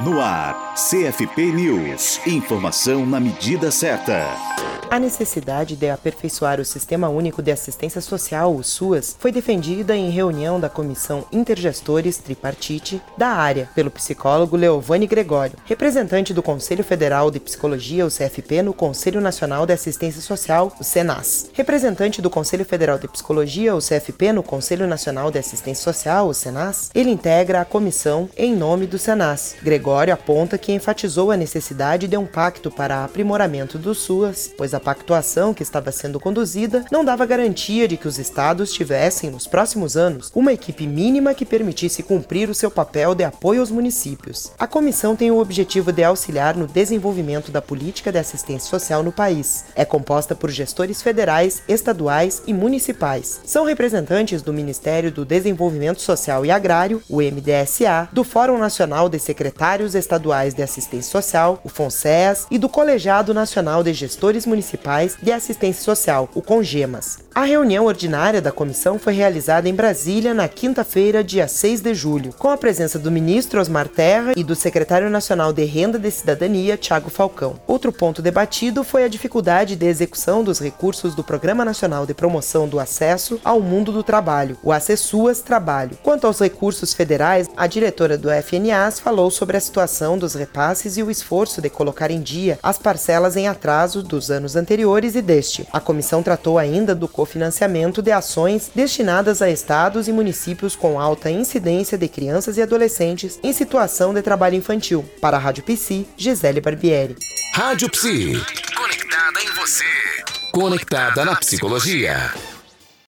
No ar, CFP News. Informação na medida certa. A necessidade de aperfeiçoar o Sistema Único de Assistência Social, o SUAS, foi defendida em reunião da Comissão Intergestores Tripartite da área, pelo psicólogo Leovani Gregório, representante do Conselho Federal de Psicologia, o CFP, no Conselho Nacional de Assistência Social, o SENAS. Representante do Conselho Federal de Psicologia, o CFP, no Conselho Nacional de Assistência Social, o SENAS, ele integra a comissão em nome do SENAS. Gregório aponta que enfatizou a necessidade de um pacto para aprimoramento do SUAS, pois a pactuação que estava sendo conduzida não dava garantia de que os estados tivessem, nos próximos anos, uma equipe mínima que permitisse cumprir o seu papel de apoio aos municípios. A comissão tem o objetivo de auxiliar no desenvolvimento da política de assistência social no país. É composta por gestores federais, estaduais e municipais. São representantes do Ministério do Desenvolvimento Social e Agrário, o MDSA, do Fórum Nacional de Secretários Estaduais de Assistência Social, o FONSEAS, e do Colegiado Nacional de Gestores Municipais de Assistência Social, o CONGEMAS. A reunião ordinária da comissão foi realizada em Brasília na quinta-feira, dia 6 de julho, com a presença do ministro Osmar Terra e do secretário nacional de Renda de Cidadania, Tiago Falcão. Outro ponto debatido foi a dificuldade de execução dos recursos do Programa Nacional de Promoção do Acesso ao Mundo do Trabalho, o Acessuas Trabalho. Quanto aos recursos federais, a diretora do FNAS falou sobre a situação dos repasses e o esforço de colocar em dia as parcelas em atraso dos anos anteriores e deste. A comissão tratou ainda do cofinanciamento de ações destinadas a estados e municípios com alta incidência de crianças e adolescentes em situação de trabalho infantil. Para a Rádio Psi, Gisele Barbieri. Rádio Psi. Conectada em você. Conectada na psicologia.